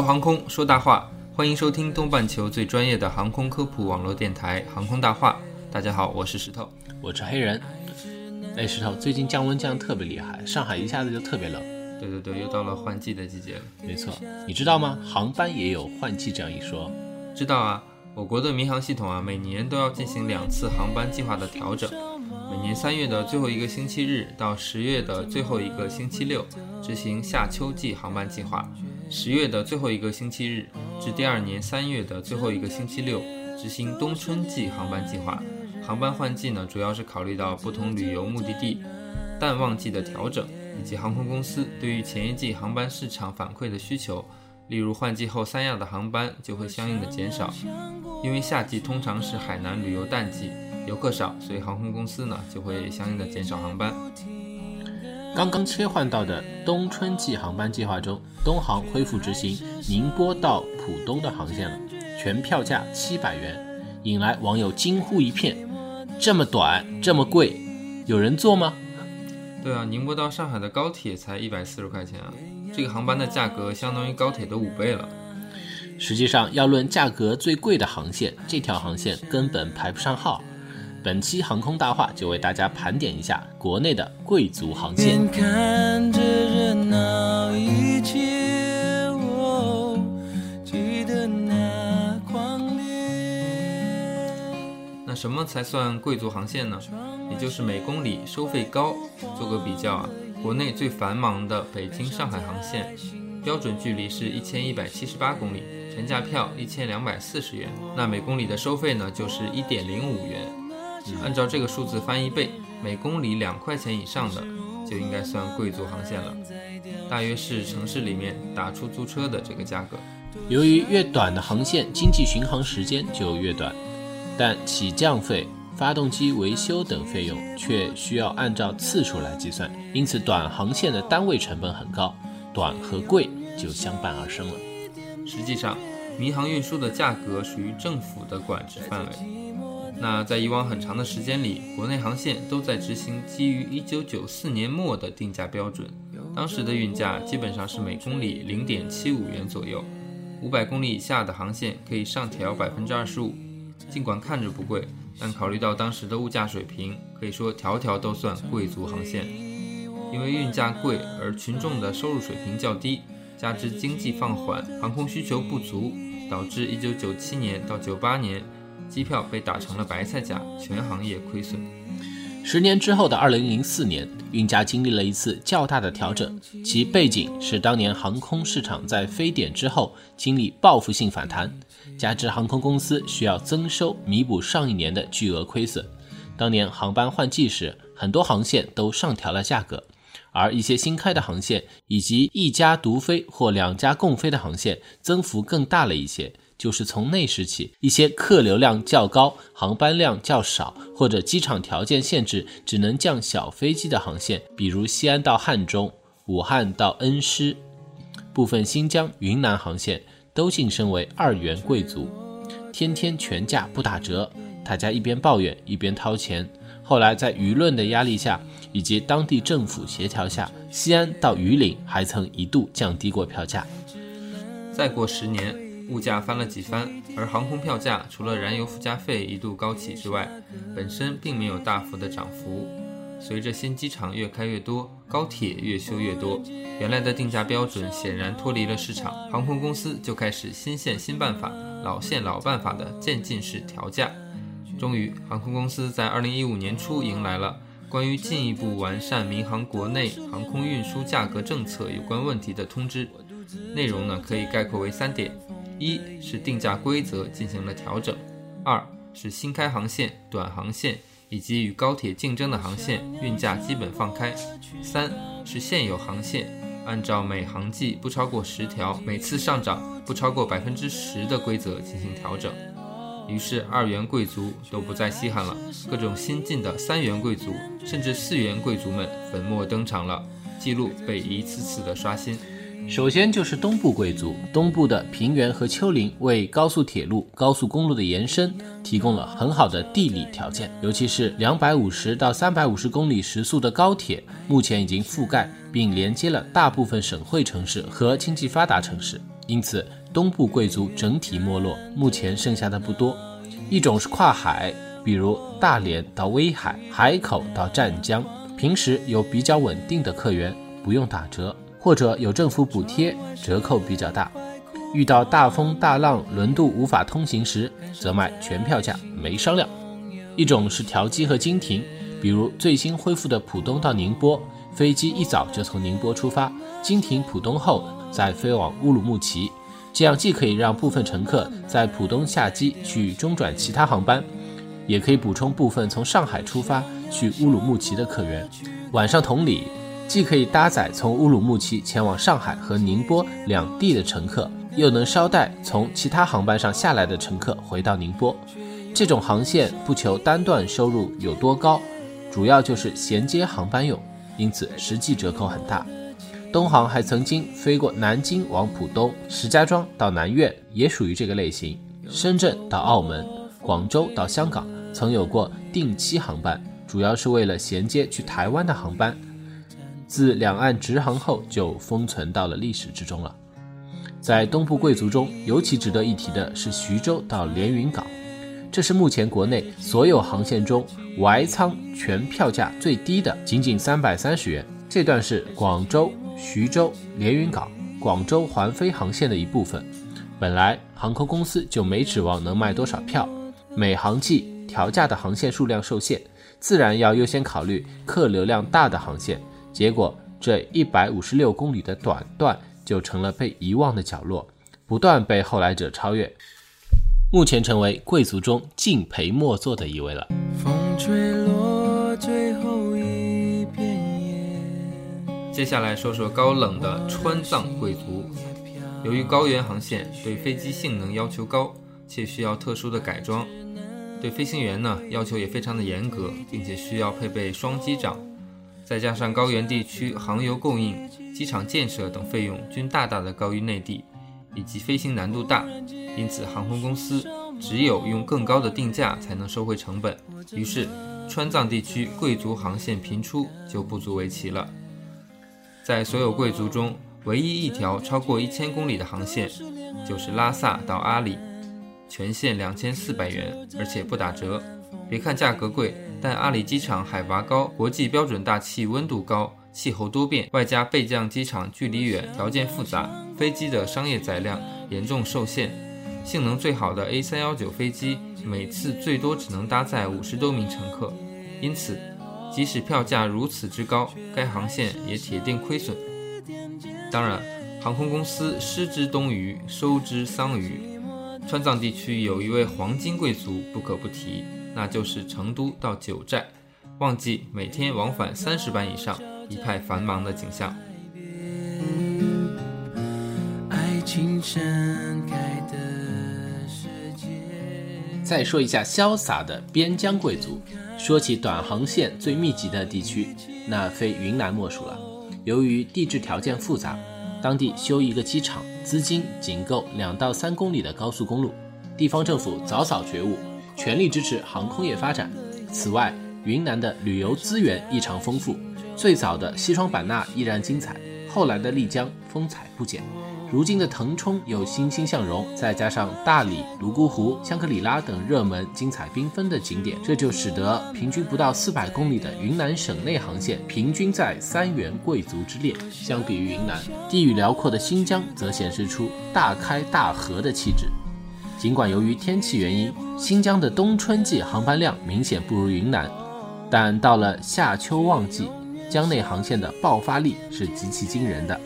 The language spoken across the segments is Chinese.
聊航空说大话，欢迎收听东半球最专业的航空科普网络电台《航空大话》。大家好，我是石头。我是黑人。哎，石头，最近降温降得特别厉害，上海一下子就特别冷。对对对，又到了换季的季节了。没错，你知道吗？航班也有换季这样一说。知道啊，我国的民航系统啊，每年都要进行两次航班计划的调整。每年三月的最后一个星期日到十月的最后一个星期六执行夏秋季航班计划，十月的最后一个星期日至第二年三月的最后一个星期六执行冬春季航班计划。航班换季呢，主要是考虑到不同旅游目的地淡旺季的调整，以及航空公司对于前一季航班市场反馈的需求。例如换季后三亚的航班就会相应的减少，因为夏季通常是海南旅游淡季，游客少，所以航空公司呢就会相应的减少航班。刚刚切换到的冬春季航班计划中，东航恢复执行宁波到浦东的航线了，全票价七百元，引来网友惊呼一片：这么短，这么贵，有人坐吗？对啊，宁波到上海的高铁才一百四十块钱啊，这个航班的价格相当于高铁的五倍了。实际上，要论价格最贵的航线，这条航线根本排不上号。本期航空大话就为大家盘点一下国内的贵族航线。看着热闹一切，哦，记得那狂烈。那什么才算贵族航线呢？也就是每公里收费高。做个比较啊，国内最繁忙的北京上海航线，标准距离是一千一百七十八公里，全价票一千两百四十元，那每公里的收费呢就是一点零五元。按照这个数字翻一倍，每公里两块钱以上的就应该算贵族航线了，大约是城市里面打出租车的这个价格。由于越短的航线，经济巡航时间就越短，但起降费、发动机维修等费用却需要按照次数来计算，因此短航线的单位成本很高，短和贵就相伴而生了。实际上，民航运输的价格属于政府的管制范围。那在以往很长的时间里，国内航线都在执行基于1994年末的定价标准，当时的运价基本上是每公里0.75元左右。500公里以下的航线可以上调25%，尽管看着不贵，但考虑到当时的物价水平，可以说条条都算贵族航线。因为运价贵而群众的收入水平较低，加之经济放缓，航空需求不足，导致1997年到98年。机票被打成了白菜价，全行业亏损。十年之后的2004年，运价经历了一次较大的调整，其背景是当年航空市场在非典之后经历报复性反弹，加之航空公司需要增收弥补上一年的巨额亏损。当年航班换季时，很多航线都上调了价格，而一些新开的航线以及一家独飞或两家共飞的航线，增幅更大了一些。就是从那时起，一些客流量较高、航班量较少，或者机场条件限制只能降小飞机的航线，比如西安到汉中、武汉到恩施，部分新疆、云南航线都晋升为二元贵族，天天全价不打折。大家一边抱怨一边掏钱。后来在舆论的压力下，以及当地政府协调下，西安到榆林还曾一度降低过票价。再过十年。物价翻了几番，而航空票价除了燃油附加费一度高起之外，本身并没有大幅的涨幅。随着新机场越开越多，高铁越修越多，原来的定价标准显然脱离了市场，航空公司就开始新线新办法、老线老办法的渐进式调价。终于，航空公司在二零一五年初迎来了关于进一步完善民航国内航空运输价格政策有关问题的通知，内容呢可以概括为三点。一是定价规则进行了调整，二是新开航线、短航线以及与高铁竞争的航线运价基本放开，三是现有航线按照每航季不超过十条、每次上涨不超过百分之十的规则进行调整。于是二元贵族都不再稀罕了，各种新进的三元贵族甚至四元贵族们粉墨登场了，记录被一次次的刷新。首先就是东部贵族，东部的平原和丘陵为高速铁路、高速公路的延伸提供了很好的地理条件，尤其是两百五十到三百五十公里时速的高铁，目前已经覆盖并连接了大部分省会城市和经济发达城市，因此东部贵族整体没落，目前剩下的不多。一种是跨海，比如大连到威海，海口到湛江，平时有比较稳定的客源，不用打折。或者有政府补贴，折扣比较大。遇到大风大浪，轮渡无法通行时，则卖全票价，没商量。一种是调机和经停，比如最新恢复的浦东到宁波，飞机一早就从宁波出发，经停浦东后再飞往乌鲁木齐，这样既可以让部分乘客在浦东下机去中转其他航班，也可以补充部分从上海出发去乌鲁木齐的客源。晚上同理。既可以搭载从乌鲁木齐前往上海和宁波两地的乘客，又能捎带从其他航班上下来的乘客回到宁波。这种航线不求单段收入有多高，主要就是衔接航班用，因此实际折扣很大。东航还曾经飞过南京往浦东，石家庄到南苑也属于这个类型。深圳到澳门、广州到香港曾有过定期航班，主要是为了衔接去台湾的航班。自两岸直航后，就封存到了历史之中了。在东部贵族中，尤其值得一提的是徐州到连云港，这是目前国内所有航线中 Y 舱全票价最低的，仅仅三百三十元。这段是广州、徐州、连云港、广州环飞航线的一部分。本来航空公司就没指望能卖多少票，每航季调价的航线数量受限，自然要优先考虑客流量大的航线。结果，这一百五十六公里的短段就成了被遗忘的角落，不断被后来者超越，目前成为贵族中敬陪末座的一位了。风吹落最后一片叶。接下来说说高冷的川藏贵族。由于高原航线对飞机性能要求高，且需要特殊的改装，对飞行员呢要求也非常的严格，并且需要配备双机长。再加上高原地区航油供应、机场建设等费用均大大的高于内地，以及飞行难度大，因此航空公司只有用更高的定价才能收回成本。于是，川藏地区贵族航线频出就不足为奇了。在所有贵族中，唯一一条超过一千公里的航线，就是拉萨到阿里，全线两千四百元，而且不打折。别看价格贵。但阿里机场海拔高，国际标准大气温度高，气候多变，外加备降机场距离远，条件复杂，飞机的商业载量严重受限。性能最好的 A319 飞机每次最多只能搭载五十多名乘客，因此，即使票价如此之高，该航线也铁定亏损。当然，航空公司失之东隅，收之桑榆。川藏地区有一位黄金贵族不可不提。那就是成都到九寨，旺季每天往返三十班以上，一派繁忙的景象。再说一下潇洒的边疆贵族。说起短航线最密集的地区，那非云南莫属了。由于地质条件复杂，当地修一个机场，资金仅够两到三公里的高速公路。地方政府早早觉悟。全力支持航空业发展。此外，云南的旅游资源异常丰富。最早的西双版纳依然精彩，后来的丽江风采不减，如今的腾冲又欣欣向荣。再加上大理、泸沽湖、香格里拉等热门、精彩缤纷的景点，这就使得平均不到四百公里的云南省内航线平均在三元贵族之列。相比于云南，地域辽阔的新疆则显示出大开大合的气质。尽管由于天气原因，新疆的冬春季航班量明显不如云南，但到了夏秋旺季，疆内航线的爆发力是极其惊人的。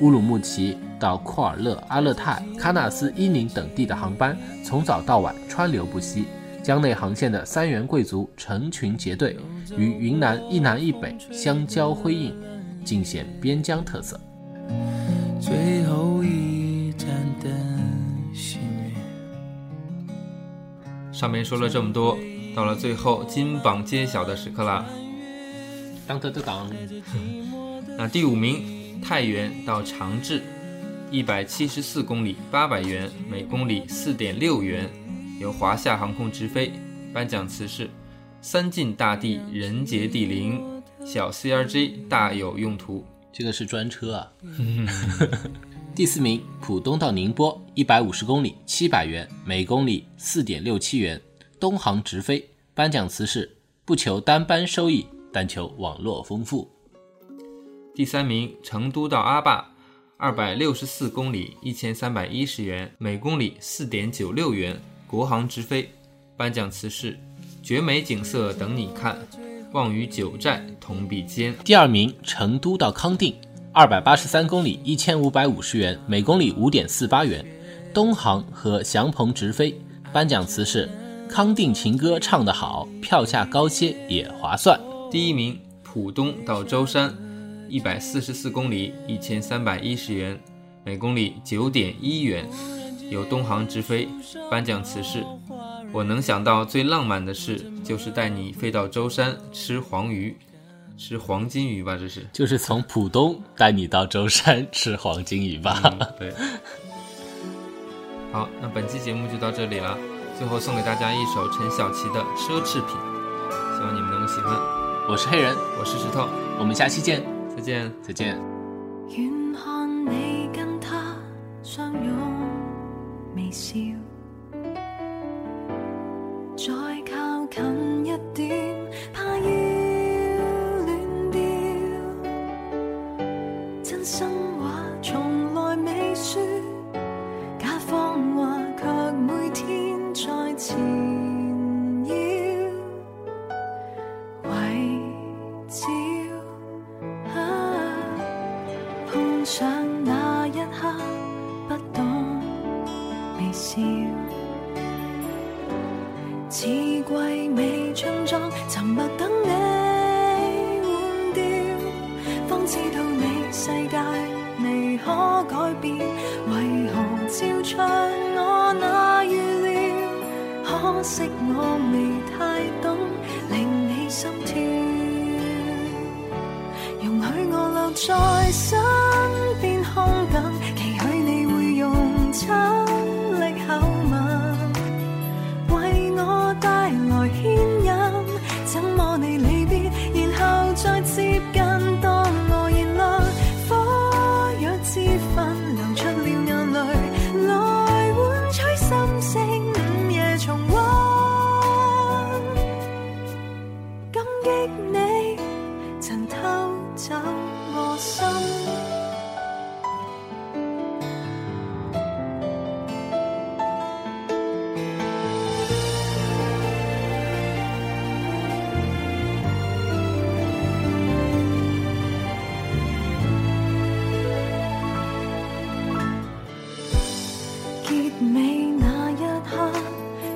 乌鲁木齐到库尔勒、阿勒泰、喀纳斯、伊宁等地的航班从早到晚川流不息，疆内航线的三元贵族成群结队，与云南一南一北相交辉映，尽显边疆特色。最后一上面说了这么多，到了最后金榜揭晓的时刻啦。当当当当，那第五名，太原到长治，一百七十四公里，八百元，每公里四点六元，由华夏航空直飞。颁奖词是：三晋大地，人杰地灵，小 CRJ 大有用途。这个是专车啊。第四名，浦东到宁波，一百五十公里，七百元，每公里四点六七元，东航直飞。颁奖词是：不求单班收益，但求网络丰富。第三名，成都到阿坝，二百六十四公里，一千三百一十元，每公里四点九六元，国航直飞。颁奖词是：绝美景色等你看，望与九寨同比肩。第二名，成都到康定，二百八十三公里，一千五百五十元，每公里五点四八元，东航和祥鹏直飞。颁奖词是：康定情歌唱得好，票价高些也划算。第一名，浦东到舟山，一百四十四公里，一千三百一十元，每公里九点一元，由东航直飞。颁奖词是：我能想到最浪漫的事，就是带你飞到舟山吃黄鱼，吃黄金鱼吧？这是。就是从浦东带你到舟山吃黄金鱼吧。嗯，对。好，那本期节目就到这里了。最后送给大家一首陈小奇的《奢侈品》，希望你们能够喜欢。我是黑人，我是石头，我们下期见，再见。再见。you. 惜我未太懂，令你心跳。容许我留在身边空等，期许你会用親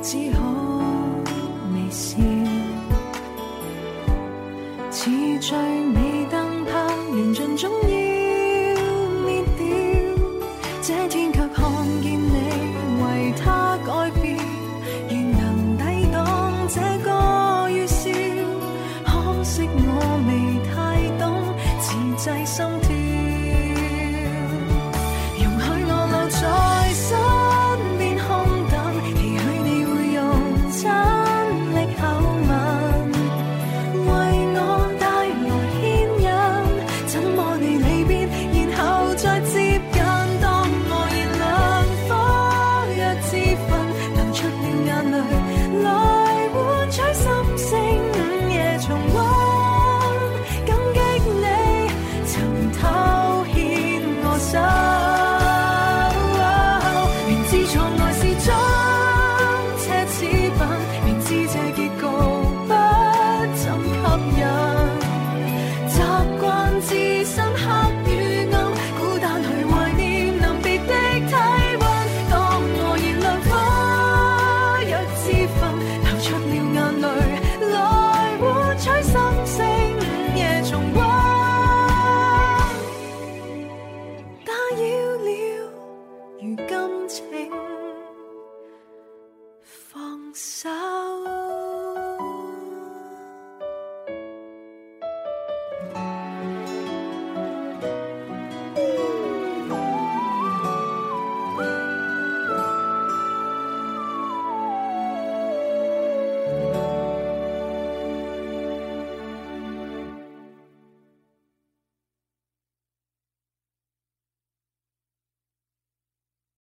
只可是错。So.